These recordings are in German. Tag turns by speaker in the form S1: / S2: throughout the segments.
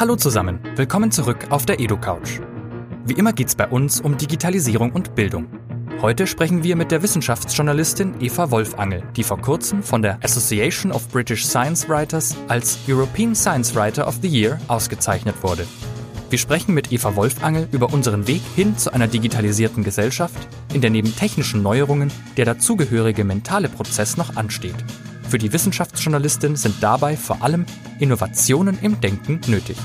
S1: Hallo zusammen, willkommen zurück auf der EduCouch. Wie immer geht's bei uns um Digitalisierung und Bildung. Heute sprechen wir mit der Wissenschaftsjournalistin Eva Wolfangel, die vor kurzem von der Association of British Science Writers als European Science Writer of the Year ausgezeichnet wurde. Wir sprechen mit Eva Wolfangel über unseren Weg hin zu einer digitalisierten Gesellschaft, in der neben technischen Neuerungen der dazugehörige mentale Prozess noch ansteht. Für die Wissenschaftsjournalistin sind dabei vor allem Innovationen im Denken nötig.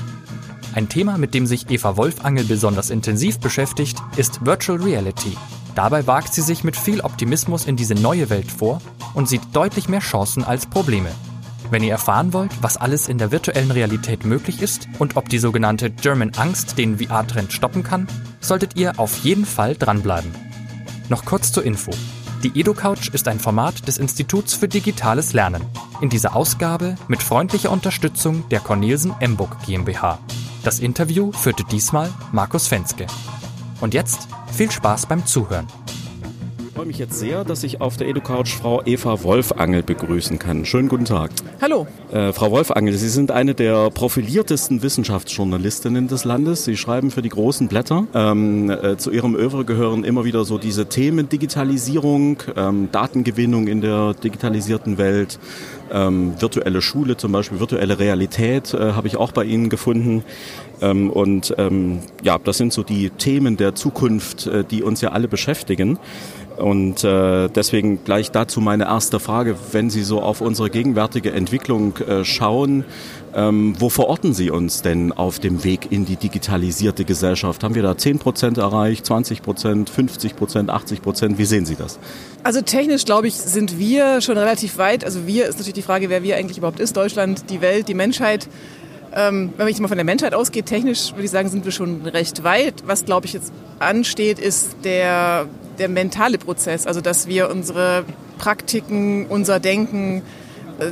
S1: Ein Thema, mit dem sich Eva Wolfangel besonders intensiv beschäftigt, ist Virtual Reality. Dabei wagt sie sich mit viel Optimismus in diese neue Welt vor und sieht deutlich mehr Chancen als Probleme. Wenn ihr erfahren wollt, was alles in der virtuellen Realität möglich ist und ob die sogenannte German Angst den VR-Trend stoppen kann, solltet ihr auf jeden Fall dranbleiben. Noch kurz zur Info. Die EduCouch ist ein Format des Instituts für digitales Lernen. In dieser Ausgabe mit freundlicher Unterstützung der Cornelsen Emburg GmbH. Das Interview führte diesmal Markus Fenske. Und jetzt viel Spaß beim Zuhören.
S2: Ich freue mich jetzt sehr, dass ich auf der EduCouch Frau Eva Wolfangel begrüßen kann. Schönen guten Tag.
S3: Hallo.
S2: Äh, Frau Wolfangel, Sie sind eine der profiliertesten Wissenschaftsjournalistinnen des Landes. Sie schreiben für die großen Blätter. Ähm, äh, zu Ihrem Övre gehören immer wieder so diese Themen Digitalisierung, ähm, Datengewinnung in der digitalisierten Welt, ähm, virtuelle Schule zum Beispiel, virtuelle Realität äh, habe ich auch bei Ihnen gefunden. Ähm, und ähm, ja, das sind so die Themen der Zukunft, äh, die uns ja alle beschäftigen. Und äh, deswegen gleich dazu meine erste Frage, wenn Sie so auf unsere gegenwärtige Entwicklung äh, schauen, ähm, wo verorten Sie uns denn auf dem Weg in die digitalisierte Gesellschaft? Haben wir da 10 Prozent erreicht, 20 Prozent, 50 Prozent, 80 Prozent? Wie sehen Sie das?
S3: Also technisch, glaube ich, sind wir schon relativ weit. Also wir ist natürlich die Frage, wer wir eigentlich überhaupt ist. Deutschland, die Welt, die Menschheit. Ähm, wenn man jetzt mal von der Menschheit ausgeht, technisch würde ich sagen, sind wir schon recht weit. Was, glaube ich, jetzt ansteht, ist der, der mentale Prozess. Also, dass wir unsere Praktiken, unser Denken äh,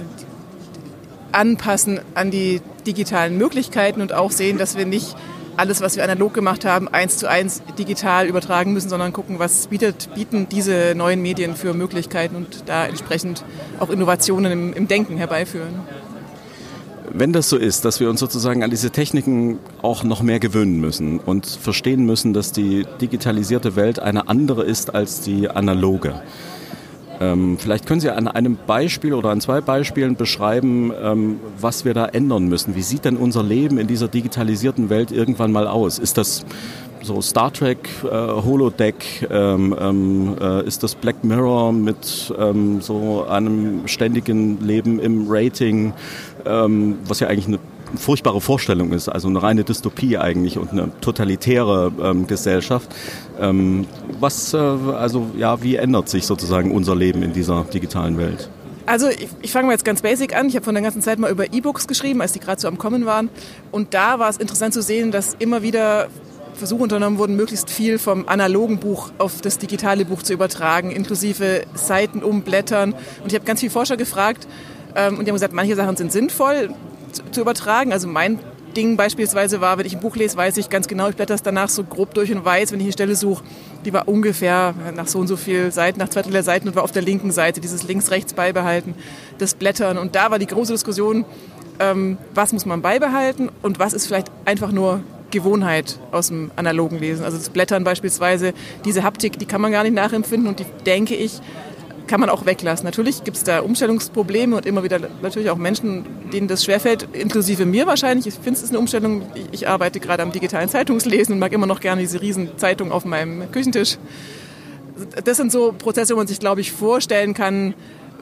S3: anpassen an die digitalen Möglichkeiten und auch sehen, dass wir nicht alles, was wir analog gemacht haben, eins zu eins digital übertragen müssen, sondern gucken, was bietet, bieten diese neuen Medien für Möglichkeiten und da entsprechend auch Innovationen im, im Denken herbeiführen.
S2: Wenn das so ist, dass wir uns sozusagen an diese Techniken auch noch mehr gewöhnen müssen und verstehen müssen, dass die digitalisierte Welt eine andere ist als die analoge. Ähm, vielleicht können Sie an einem Beispiel oder an zwei Beispielen beschreiben, ähm, was wir da ändern müssen. Wie sieht denn unser Leben in dieser digitalisierten Welt irgendwann mal aus? Ist das so Star Trek, äh, Holodeck, ähm, ähm, äh, ist das Black Mirror mit ähm, so einem ständigen Leben im Rating, ähm, was ja eigentlich eine furchtbare Vorstellung ist, also eine reine Dystopie eigentlich und eine totalitäre ähm, Gesellschaft. Ähm, was, äh, also ja, wie ändert sich sozusagen unser Leben in dieser digitalen Welt?
S3: Also ich, ich fange mal jetzt ganz basic an. Ich habe von der ganzen Zeit mal über E-Books geschrieben, als die gerade so am Kommen waren. Und da war es interessant zu sehen, dass immer wieder Versuche unternommen wurden, möglichst viel vom analogen Buch auf das digitale Buch zu übertragen, inklusive Seiten umblättern. Und ich habe ganz viele Forscher gefragt ähm, und die haben gesagt, manche Sachen sind sinnvoll zu, zu übertragen. Also mein Ding beispielsweise war, wenn ich ein Buch lese, weiß ich ganz genau, ich blätter es danach so grob durch und weiß, wenn ich eine Stelle suche, die war ungefähr nach so und so viel Seiten, nach zwei Drittel der Seiten und war auf der linken Seite, dieses links-rechts beibehalten, das Blättern. Und da war die große Diskussion, ähm, was muss man beibehalten und was ist vielleicht einfach nur Gewohnheit aus dem analogen Lesen. Also das Blättern beispielsweise, diese Haptik, die kann man gar nicht nachempfinden und die, denke ich, kann man auch weglassen. Natürlich gibt es da Umstellungsprobleme und immer wieder natürlich auch Menschen, denen das schwerfällt, inklusive mir wahrscheinlich. Ich finde, es eine Umstellung. Ich, arbeite gerade am digitalen Zeitungslesen und mag immer noch gerne diese riesen Zeitung auf meinem Küchentisch. Das sind so Prozesse, wo man sich, glaube ich, vorstellen kann,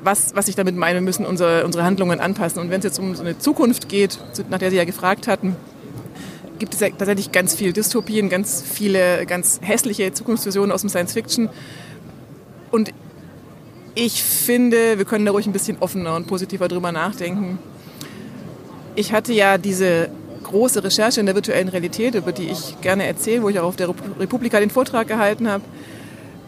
S3: was, was ich damit meine, müssen unsere, unsere Handlungen anpassen. Und wenn es jetzt um so eine Zukunft geht, nach der Sie ja gefragt hatten, gibt es ja tatsächlich ganz viel Dystopien, ganz viele ganz hässliche Zukunftsvisionen aus dem Science Fiction. Und ich finde, wir können da ruhig ein bisschen offener und positiver drüber nachdenken. Ich hatte ja diese große Recherche in der virtuellen Realität, über die ich gerne erzähle, wo ich auch auf der Republika den Vortrag gehalten habe.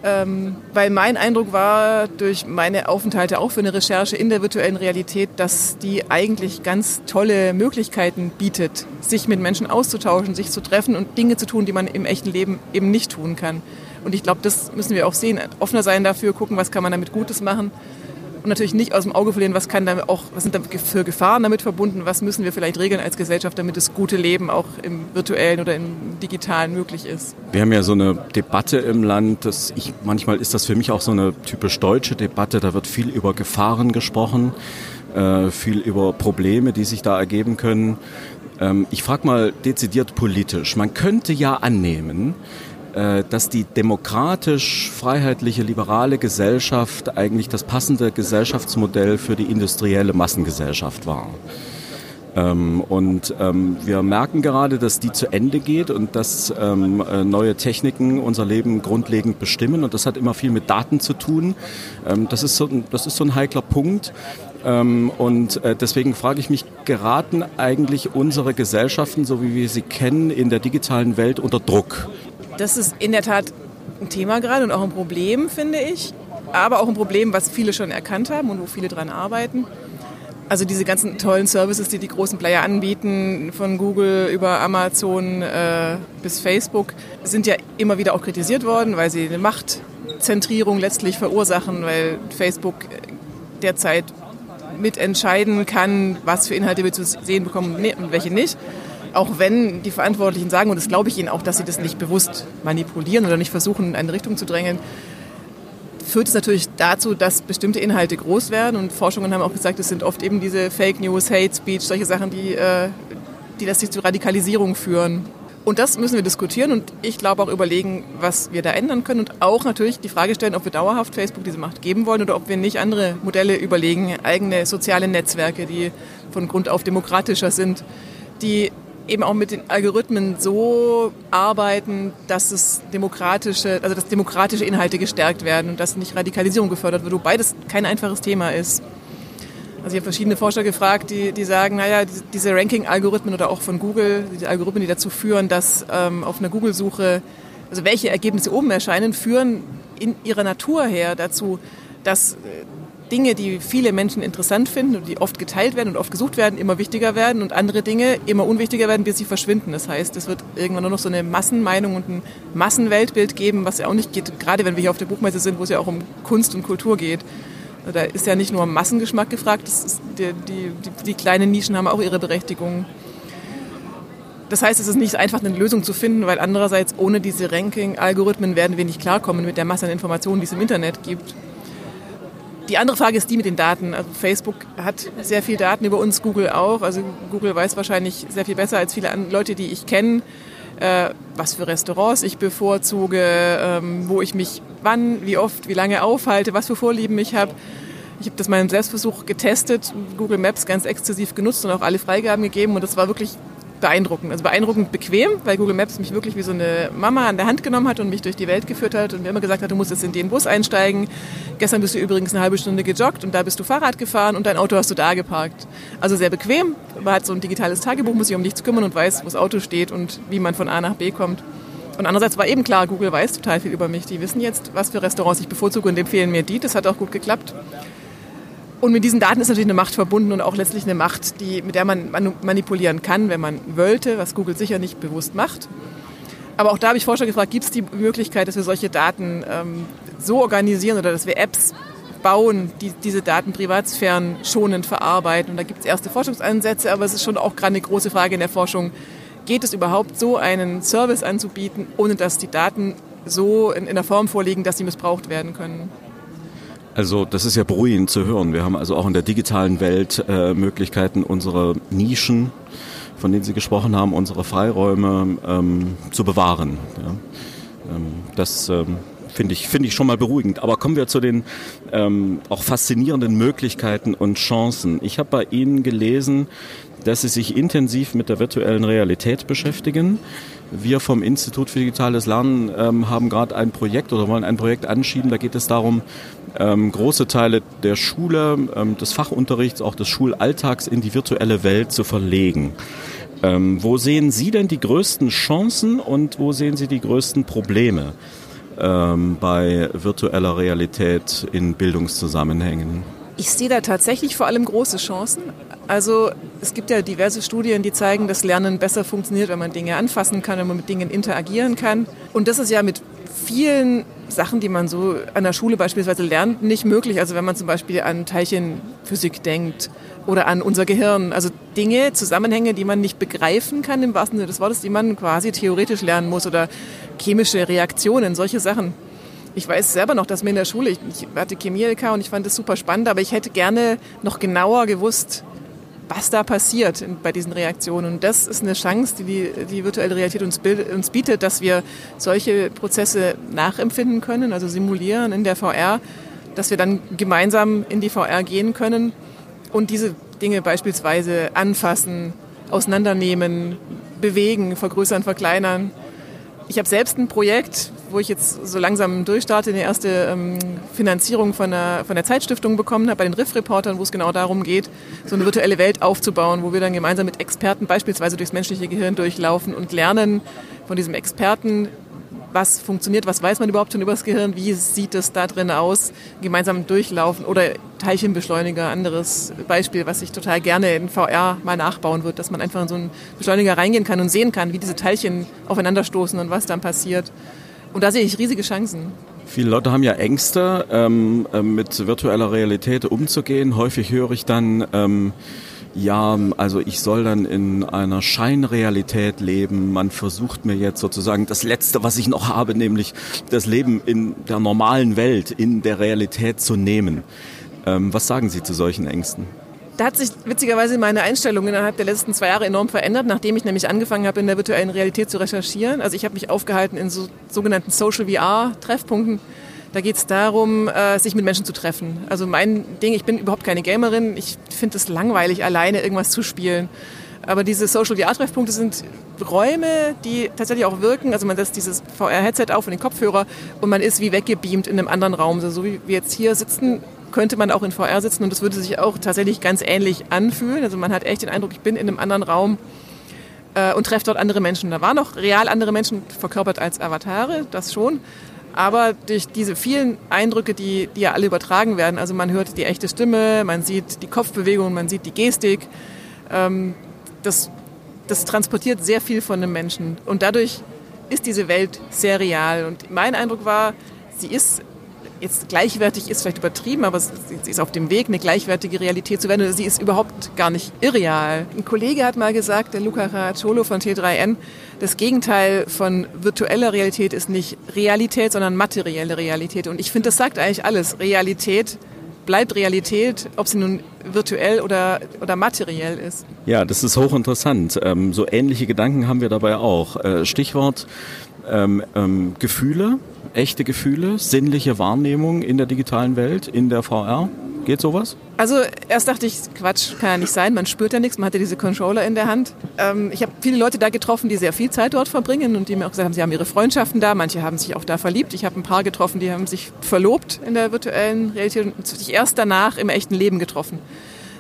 S3: Ähm, weil mein Eindruck war durch meine Aufenthalte auch für eine Recherche in der virtuellen Realität, dass die eigentlich ganz tolle Möglichkeiten bietet, sich mit Menschen auszutauschen, sich zu treffen und Dinge zu tun, die man im echten Leben eben nicht tun kann. Und ich glaube, das müssen wir auch sehen. Offener sein dafür, gucken, was kann man damit Gutes machen. Und natürlich nicht aus dem Auge verlieren, was kann damit auch, was sind da für Gefahren damit verbunden, was müssen wir vielleicht regeln als Gesellschaft, damit das gute Leben auch im virtuellen oder im digitalen möglich ist.
S2: Wir haben ja so eine Debatte im Land, dass ich, manchmal ist das für mich auch so eine typisch deutsche Debatte, da wird viel über Gefahren gesprochen, äh, viel über Probleme, die sich da ergeben können. Ähm, ich frage mal dezidiert politisch. Man könnte ja annehmen, dass die demokratisch, freiheitliche, liberale Gesellschaft eigentlich das passende Gesellschaftsmodell für die industrielle Massengesellschaft war. Ähm, und ähm, wir merken gerade, dass die zu Ende geht und dass ähm, äh, neue Techniken unser Leben grundlegend bestimmen. Und das hat immer viel mit Daten zu tun. Ähm, das, ist so, das ist so ein heikler Punkt. Ähm, und äh, deswegen frage ich mich, geraten eigentlich unsere Gesellschaften, so wie wir sie kennen, in der digitalen Welt unter Druck?
S3: Das ist in der Tat ein Thema gerade und auch ein Problem, finde ich. Aber auch ein Problem, was viele schon erkannt haben und wo viele dran arbeiten. Also diese ganzen tollen Services, die die großen Player anbieten, von Google über Amazon äh, bis Facebook, sind ja immer wieder auch kritisiert worden, weil sie eine Machtzentrierung letztlich verursachen, weil Facebook derzeit mitentscheiden kann, was für Inhalte wir zu sehen bekommen und welche nicht auch wenn die Verantwortlichen sagen, und das glaube ich ihnen auch, dass sie das nicht bewusst manipulieren oder nicht versuchen, in eine Richtung zu drängen, führt es natürlich dazu, dass bestimmte Inhalte groß werden. Und Forschungen haben auch gesagt, es sind oft eben diese Fake News, Hate Speech, solche Sachen, die, äh, die letztlich zu Radikalisierung führen. Und das müssen wir diskutieren und ich glaube auch überlegen, was wir da ändern können und auch natürlich die Frage stellen, ob wir dauerhaft Facebook diese Macht geben wollen oder ob wir nicht andere Modelle überlegen, eigene soziale Netzwerke, die von Grund auf demokratischer sind, die eben auch mit den Algorithmen so arbeiten, dass es demokratische, also dass demokratische Inhalte gestärkt werden und dass nicht Radikalisierung gefördert wird, wobei das kein einfaches Thema ist. Also ich habe verschiedene Forscher gefragt, die, die sagen, naja, diese Ranking-Algorithmen oder auch von Google, diese Algorithmen, die dazu führen, dass ähm, auf einer Google-Suche, also welche Ergebnisse oben erscheinen, führen in ihrer Natur her dazu, dass äh, Dinge, die viele Menschen interessant finden und die oft geteilt werden und oft gesucht werden, immer wichtiger werden und andere Dinge immer unwichtiger werden, bis sie verschwinden. Das heißt, es wird irgendwann nur noch so eine Massenmeinung und ein Massenweltbild geben, was ja auch nicht geht, gerade wenn wir hier auf der Buchmesse sind, wo es ja auch um Kunst und Kultur geht. Da ist ja nicht nur Massengeschmack gefragt, die, die, die, die kleinen Nischen haben auch ihre Berechtigung. Das heißt, es ist nicht einfach eine Lösung zu finden, weil andererseits ohne diese Ranking-Algorithmen werden wir nicht klarkommen mit der Masse an Informationen, die es im Internet gibt. Die andere Frage ist die mit den Daten. Also Facebook hat sehr viel Daten über uns, Google auch. Also Google weiß wahrscheinlich sehr viel besser als viele Leute, die ich kenne, äh, was für Restaurants ich bevorzuge, ähm, wo ich mich wann, wie oft, wie lange aufhalte, was für Vorlieben ich habe. Ich habe das im Selbstversuch getestet, Google Maps ganz exzessiv genutzt und auch alle Freigaben gegeben und das war wirklich beeindruckend. Also beeindruckend bequem, weil Google Maps mich wirklich wie so eine Mama an der Hand genommen hat und mich durch die Welt geführt hat und mir immer gesagt hat, du musst jetzt in den Bus einsteigen. Gestern bist du übrigens eine halbe Stunde gejoggt und da bist du Fahrrad gefahren und dein Auto hast du da geparkt. Also sehr bequem. Man hat so ein digitales Tagebuch, muss sich um nichts kümmern und weiß, wo das Auto steht und wie man von A nach B kommt. Und andererseits war eben klar, Google weiß total viel über mich. Die wissen jetzt, was für Restaurants ich bevorzuge und empfehlen mir die. Das hat auch gut geklappt. Und mit diesen Daten ist natürlich eine Macht verbunden und auch letztlich eine Macht, die, mit der man manipulieren kann, wenn man wollte, was Google sicher nicht bewusst macht. Aber auch da habe ich Forscher gefragt, gibt es die Möglichkeit, dass wir solche Daten ähm, so organisieren oder dass wir Apps bauen, die diese Daten privatsphären schonend verarbeiten. Und da gibt es erste Forschungsansätze, aber es ist schon auch gerade eine große Frage in der Forschung, geht es überhaupt so, einen Service anzubieten, ohne dass die Daten so in, in der Form vorliegen, dass sie missbraucht werden können?
S2: Also das ist ja beruhigend zu hören. Wir haben also auch in der digitalen Welt äh, Möglichkeiten, unsere Nischen, von denen Sie gesprochen haben, unsere Freiräume ähm, zu bewahren. Ja. Ähm, das ähm, finde ich, finde ich schon mal beruhigend. Aber kommen wir zu den ähm, auch faszinierenden Möglichkeiten und Chancen. Ich habe bei Ihnen gelesen, dass Sie sich intensiv mit der virtuellen Realität beschäftigen. Wir vom Institut für digitales Lernen ähm, haben gerade ein Projekt oder wollen ein Projekt anschieben. Da geht es darum, ähm, große Teile der Schule, ähm, des Fachunterrichts, auch des Schulalltags in die virtuelle Welt zu verlegen. Ähm, wo sehen Sie denn die größten Chancen und wo sehen Sie die größten Probleme ähm, bei virtueller Realität in Bildungszusammenhängen?
S3: Ich sehe da tatsächlich vor allem große Chancen. Also es gibt ja diverse Studien, die zeigen, dass Lernen besser funktioniert, wenn man Dinge anfassen kann, wenn man mit Dingen interagieren kann. Und das ist ja mit vielen Sachen, die man so an der Schule beispielsweise lernt, nicht möglich. Also wenn man zum Beispiel an Teilchenphysik denkt oder an unser Gehirn. Also Dinge, Zusammenhänge, die man nicht begreifen kann im wahrsten Sinne des Wortes, die man quasi theoretisch lernen muss oder chemische Reaktionen, solche Sachen. Ich weiß selber noch, dass mir in der Schule, ich, hatte Chemie-LK und ich fand das super spannend, aber ich hätte gerne noch genauer gewusst, was da passiert bei diesen Reaktionen. Und das ist eine Chance, die die, die virtuelle Realität uns, uns, bietet, dass wir solche Prozesse nachempfinden können, also simulieren in der VR, dass wir dann gemeinsam in die VR gehen können und diese Dinge beispielsweise anfassen, auseinandernehmen, bewegen, vergrößern, verkleinern. Ich habe selbst ein Projekt, wo ich jetzt so langsam durchstarte, eine erste ähm, Finanzierung von der, von der Zeitstiftung bekommen habe, bei den Riff-Reportern, wo es genau darum geht, so eine virtuelle Welt aufzubauen, wo wir dann gemeinsam mit Experten beispielsweise durchs menschliche Gehirn durchlaufen und lernen von diesem Experten, was funktioniert, was weiß man überhaupt schon über das Gehirn, wie sieht es da drin aus, gemeinsam durchlaufen oder Teilchenbeschleuniger, anderes Beispiel, was ich total gerne in VR mal nachbauen wird, dass man einfach in so einen Beschleuniger reingehen kann und sehen kann, wie diese Teilchen aufeinanderstoßen und was dann passiert. Und da sehe ich riesige Chancen.
S2: Viele Leute haben ja Ängste, ähm, äh, mit virtueller Realität umzugehen. Häufig höre ich dann, ähm, ja, also ich soll dann in einer Scheinrealität leben. Man versucht mir jetzt sozusagen das Letzte, was ich noch habe, nämlich das Leben in der normalen Welt, in der Realität zu nehmen. Ähm, was sagen Sie zu solchen Ängsten?
S3: Da hat sich witzigerweise meine Einstellung innerhalb der letzten zwei Jahre enorm verändert, nachdem ich nämlich angefangen habe, in der virtuellen Realität zu recherchieren. Also ich habe mich aufgehalten in so, sogenannten Social VR-Treffpunkten da geht es darum, äh, sich mit Menschen zu treffen. Also mein Ding, ich bin überhaupt keine Gamerin. Ich finde es langweilig, alleine irgendwas zu spielen. Aber diese Social VR-Treffpunkte sind Räume, die tatsächlich auch wirken. Also man setzt dieses VR-Headset auf und den Kopfhörer und man ist wie weggebeamt in einem anderen Raum. Also so wie wir jetzt hier sitzen, könnte man auch in VR sitzen und das würde sich auch tatsächlich ganz ähnlich anfühlen. Also man hat echt den Eindruck, ich bin in einem anderen Raum äh, und treffe dort andere Menschen. Da waren noch real andere Menschen verkörpert als Avatare, das schon. Aber durch diese vielen Eindrücke, die, die ja alle übertragen werden, also man hört die echte Stimme, man sieht die Kopfbewegung, man sieht die Gestik, ähm, das, das transportiert sehr viel von einem Menschen. Und dadurch ist diese Welt sehr real. Und mein Eindruck war, sie ist jetzt gleichwertig ist vielleicht übertrieben, aber sie ist auf dem Weg, eine gleichwertige Realität zu werden. Sie ist überhaupt gar nicht irreal. Ein Kollege hat mal gesagt, der Luca Caracciolo von T3N, das Gegenteil von virtueller Realität ist nicht Realität, sondern materielle Realität. Und ich finde, das sagt eigentlich alles. Realität bleibt Realität, ob sie nun virtuell oder, oder materiell ist.
S2: Ja, das ist hochinteressant. Ähm, so ähnliche Gedanken haben wir dabei auch. Äh, Stichwort ähm, ähm, Gefühle, echte Gefühle, sinnliche Wahrnehmung in der digitalen Welt, in der VR. Geht sowas?
S3: Also erst dachte ich, Quatsch, kann ja nicht sein, man spürt ja nichts, man hat ja diese Controller in der Hand. Ähm, ich habe viele Leute da getroffen, die sehr viel Zeit dort verbringen und die mir auch gesagt haben, sie haben ihre Freundschaften da, manche haben sich auch da verliebt. Ich habe ein paar getroffen, die haben sich verlobt in der virtuellen Realität und sich erst danach im echten Leben getroffen.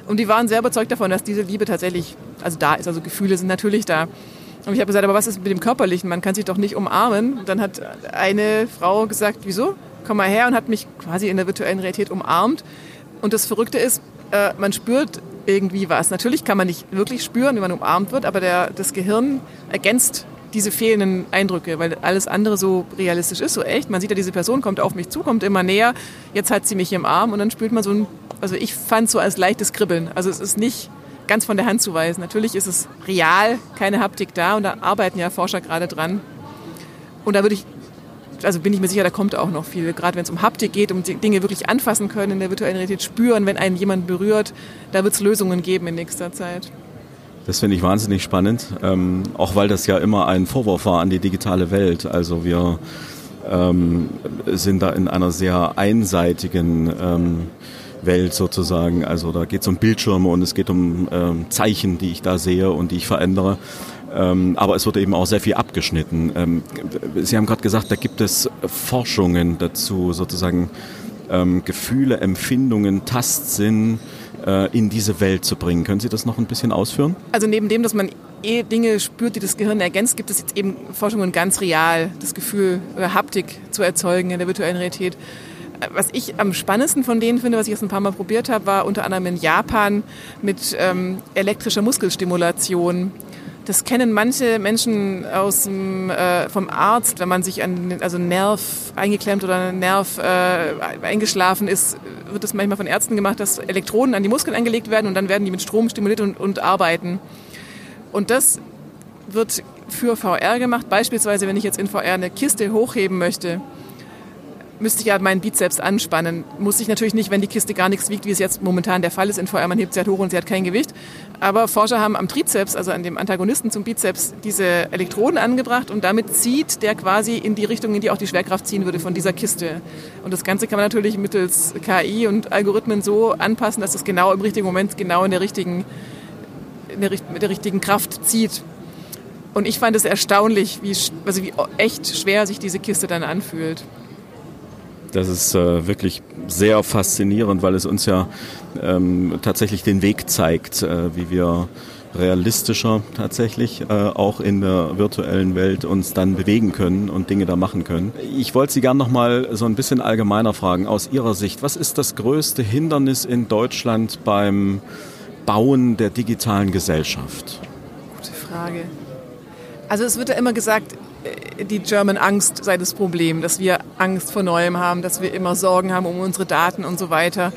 S3: Und die waren sehr überzeugt davon, dass diese Liebe tatsächlich, also da ist, also Gefühle sind natürlich da. Und ich habe gesagt, aber was ist mit dem Körperlichen? Man kann sich doch nicht umarmen. Und dann hat eine Frau gesagt, wieso? Komm mal her und hat mich quasi in der virtuellen Realität umarmt. Und das Verrückte ist, äh, man spürt irgendwie was. Natürlich kann man nicht wirklich spüren, wie man umarmt wird, aber der, das Gehirn ergänzt diese fehlenden Eindrücke, weil alles andere so realistisch ist, so echt. Man sieht ja, diese Person kommt auf mich zu, kommt immer näher, jetzt hat sie mich im Arm und dann spürt man so ein, also ich fand so als leichtes Kribbeln. Also es ist nicht ganz von der Hand zu weisen. Natürlich ist es real, keine Haptik da und da arbeiten ja Forscher gerade dran. Und da würde ich, also bin ich mir sicher, da kommt auch noch viel. Gerade wenn es um Haptik geht, um Dinge wirklich anfassen können, in der virtuellen Realität spüren, wenn einen jemand berührt, da wird es Lösungen geben in nächster Zeit.
S2: Das finde ich wahnsinnig spannend, ähm, auch weil das ja immer ein Vorwurf war an die digitale Welt. Also wir ähm, sind da in einer sehr einseitigen ähm, Welt sozusagen. Also da geht es um Bildschirme und es geht um ähm, Zeichen, die ich da sehe und die ich verändere. Ähm, aber es wird eben auch sehr viel abgeschnitten. Ähm, Sie haben gerade gesagt, da gibt es Forschungen dazu, sozusagen ähm, Gefühle, Empfindungen, Tastsinn äh, in diese Welt zu bringen. Können Sie das noch ein bisschen ausführen?
S3: Also neben dem, dass man eh Dinge spürt, die das Gehirn ergänzt, gibt es jetzt eben Forschungen ganz real, das Gefühl oder Haptik zu erzeugen in der virtuellen Realität. Was ich am spannendsten von denen finde, was ich jetzt ein paar Mal probiert habe, war unter anderem in Japan mit ähm, elektrischer Muskelstimulation. Das kennen manche Menschen aus dem, äh, vom Arzt, wenn man sich an also Nerv eingeklemmt oder ein Nerv äh, eingeschlafen ist, wird das manchmal von Ärzten gemacht, dass Elektroden an die Muskeln angelegt werden und dann werden die mit Strom stimuliert und, und arbeiten. Und das wird für VR gemacht. Beispielsweise, wenn ich jetzt in VR eine Kiste hochheben möchte, müsste ich ja meinen Bizeps anspannen. Muss ich natürlich nicht, wenn die Kiste gar nichts wiegt, wie es jetzt momentan der Fall ist in VR. Man hebt sie halt hoch und sie hat kein Gewicht. Aber Forscher haben am Trizeps, also an dem Antagonisten zum Bizeps, diese Elektroden angebracht und damit zieht der quasi in die Richtung, in die auch die Schwerkraft ziehen würde von dieser Kiste. Und das Ganze kann man natürlich mittels KI und Algorithmen so anpassen, dass es genau im richtigen Moment, genau in der richtigen, in der, mit der richtigen Kraft zieht. Und ich fand es erstaunlich, wie, also wie echt schwer sich diese Kiste dann anfühlt.
S2: Das ist äh, wirklich sehr faszinierend, weil es uns ja ähm, tatsächlich den Weg zeigt, äh, wie wir realistischer tatsächlich äh, auch in der virtuellen Welt uns dann bewegen können und Dinge da machen können. Ich wollte Sie gerne noch mal so ein bisschen allgemeiner fragen aus Ihrer Sicht, was ist das größte Hindernis in Deutschland beim Bauen der digitalen Gesellschaft?
S3: Gute Frage. Also es wird ja immer gesagt, die German Angst sei das Problem, dass wir Angst vor Neuem haben, dass wir immer Sorgen haben um unsere Daten und so weiter.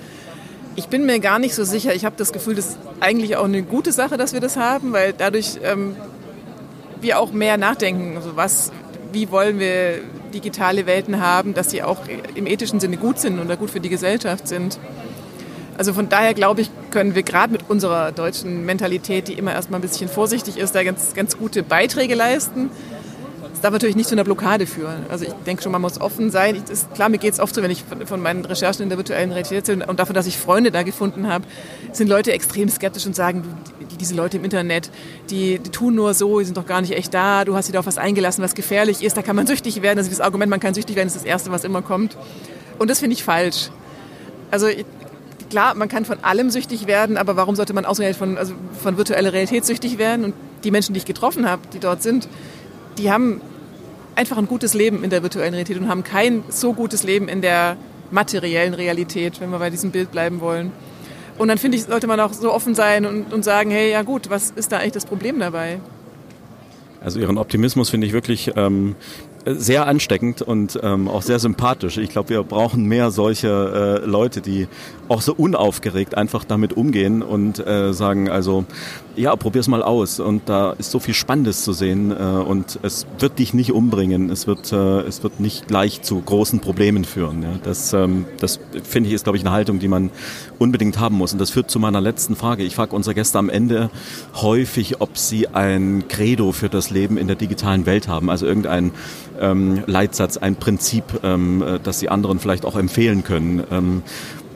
S3: Ich bin mir gar nicht so sicher. Ich habe das Gefühl, das ist eigentlich auch eine gute Sache, dass wir das haben, weil dadurch ähm, wir auch mehr nachdenken. Also was, wie wollen wir digitale Welten haben, dass sie auch im ethischen Sinne gut sind oder gut für die Gesellschaft sind. Also von daher glaube ich, können wir gerade mit unserer deutschen Mentalität, die immer erstmal ein bisschen vorsichtig ist, da ganz, ganz gute Beiträge leisten. Das darf natürlich nicht zu einer Blockade führen. Also ich denke schon, man muss offen sein. Ich, ist, klar, mir geht es oft so, wenn ich von, von, meinen Recherchen in der virtuellen Realität und davon, dass ich Freunde da gefunden habe, sind Leute extrem skeptisch und sagen, die, diese Leute im Internet, die, die, tun nur so, die sind doch gar nicht echt da, du hast dich da auf was eingelassen, was gefährlich ist, da kann man süchtig werden. Also das Argument, man kann süchtig werden, ist das Erste, was immer kommt. Und das finde ich falsch. Also ich, klar, man kann von allem süchtig werden, aber warum sollte man ausgerechnet von, also von virtueller Realität süchtig werden? Und die Menschen, die ich getroffen habe, die dort sind, die haben einfach ein gutes Leben in der virtuellen Realität und haben kein so gutes Leben in der materiellen Realität, wenn wir bei diesem Bild bleiben wollen. Und dann finde ich, sollte man auch so offen sein und, und sagen, hey, ja gut, was ist da eigentlich das Problem dabei?
S2: Also Ihren Optimismus finde ich wirklich ähm, sehr ansteckend und ähm, auch sehr sympathisch. Ich glaube, wir brauchen mehr solche äh, Leute, die auch so unaufgeregt einfach damit umgehen und äh, sagen, also ja, probier's mal aus. Und da ist so viel Spannendes zu sehen äh, und es wird dich nicht umbringen. Es wird, äh, es wird nicht gleich zu großen Problemen führen. Ja. Das, ähm, das finde ich ist, glaube ich, eine Haltung, die man unbedingt haben muss. Und das führt zu meiner letzten Frage. Ich frage unsere Gäste am Ende häufig, ob sie ein Credo für das Leben in der digitalen Welt haben. Also irgendein ähm, Leitsatz, ein Prinzip, ähm, äh, das sie anderen vielleicht auch empfehlen können. Ähm,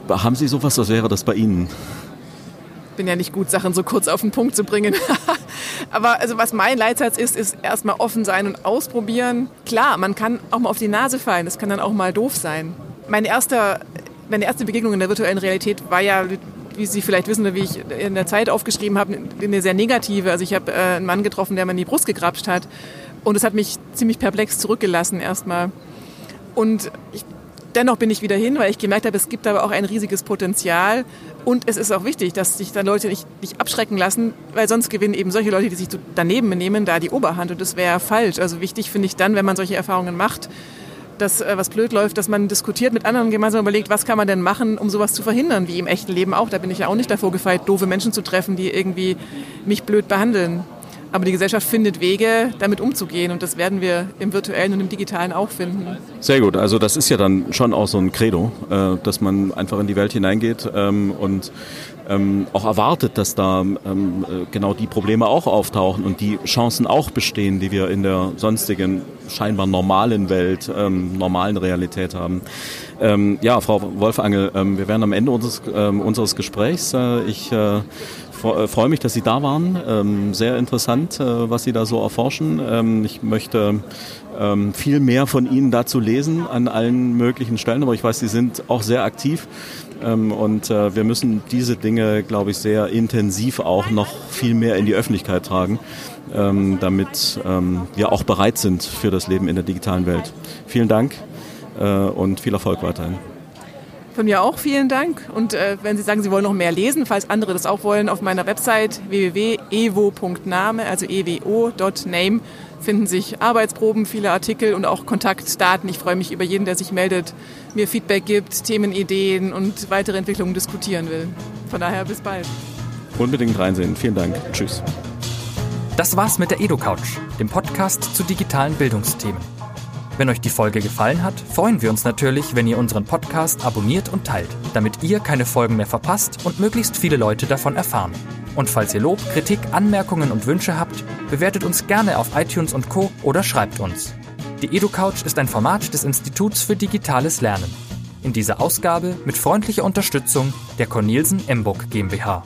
S2: haben Sie sowas? Was wäre das bei Ihnen?
S3: bin ja nicht gut, Sachen so kurz auf den Punkt zu bringen. Aber also was mein Leitsatz ist, ist erstmal offen sein und ausprobieren. Klar, man kann auch mal auf die Nase fallen. Das kann dann auch mal doof sein. Mein erster, meine erste Begegnung in der virtuellen Realität war ja, wie Sie vielleicht wissen, wie ich in der Zeit aufgeschrieben habe, eine sehr negative. Also ich habe äh, einen Mann getroffen, der mir in die Brust gegrapscht hat. Und es hat mich ziemlich perplex zurückgelassen erstmal. Und ich, dennoch bin ich wieder hin, weil ich gemerkt habe, es gibt aber auch ein riesiges Potenzial. Und es ist auch wichtig, dass sich dann Leute nicht, nicht abschrecken lassen, weil sonst gewinnen eben solche Leute, die sich daneben benehmen, da die Oberhand. Und das wäre falsch. Also wichtig finde ich dann, wenn man solche Erfahrungen macht, dass äh, was blöd läuft, dass man diskutiert mit anderen gemeinsam überlegt, was kann man denn machen, um sowas zu verhindern, wie im echten Leben auch. Da bin ich ja auch nicht davor gefeit, doofe Menschen zu treffen, die irgendwie mich blöd behandeln. Aber die Gesellschaft findet Wege, damit umzugehen und das werden wir im virtuellen und im digitalen auch finden.
S2: Sehr gut, also das ist ja dann schon auch so ein Credo, äh, dass man einfach in die Welt hineingeht ähm, und ähm, auch erwartet, dass da ähm, äh, genau die Probleme auch auftauchen und die Chancen auch bestehen, die wir in der sonstigen scheinbar normalen Welt, normalen Realität haben. ja, Frau Wolfangel, wir wären am Ende unseres, unseres Gesprächs. Äh, ich freue mich, dass Sie da waren. Ähm, sehr interessant, äh, was Sie da so erforschen. Ähm, ich möchte ähm, viel mehr von Ihnen dazu lesen an allen möglichen Stellen, aber ich weiß, Sie sind auch sehr aktiv. Und äh, wir müssen diese Dinge, glaube ich, sehr intensiv auch noch viel mehr in die Öffentlichkeit tragen, damit wir auch bereit sind für das Leben in der digitalen Welt. Vielen Dank und viel Erfolg weiterhin.
S3: Von mir auch vielen Dank. Und äh, wenn Sie sagen, Sie wollen noch mehr lesen, falls andere das auch wollen, auf meiner Website www.evo.name, also ewo.name, finden sich Arbeitsproben, viele Artikel und auch Kontaktdaten. Ich freue mich über jeden, der sich meldet, mir Feedback gibt, Themenideen und weitere Entwicklungen diskutieren will. Von daher bis bald.
S2: Unbedingt reinsehen. Vielen Dank. Tschüss.
S1: Das war's mit der EdoCouch, dem Podcast zu digitalen Bildungsthemen. Wenn euch die Folge gefallen hat, freuen wir uns natürlich, wenn ihr unseren Podcast abonniert und teilt, damit ihr keine Folgen mehr verpasst und möglichst viele Leute davon erfahren. Und falls ihr Lob, Kritik, Anmerkungen und Wünsche habt, bewertet uns gerne auf iTunes und Co. oder schreibt uns. Die EduCouch ist ein Format des Instituts für digitales Lernen. In dieser Ausgabe mit freundlicher Unterstützung der Cornelsen Emburg GmbH.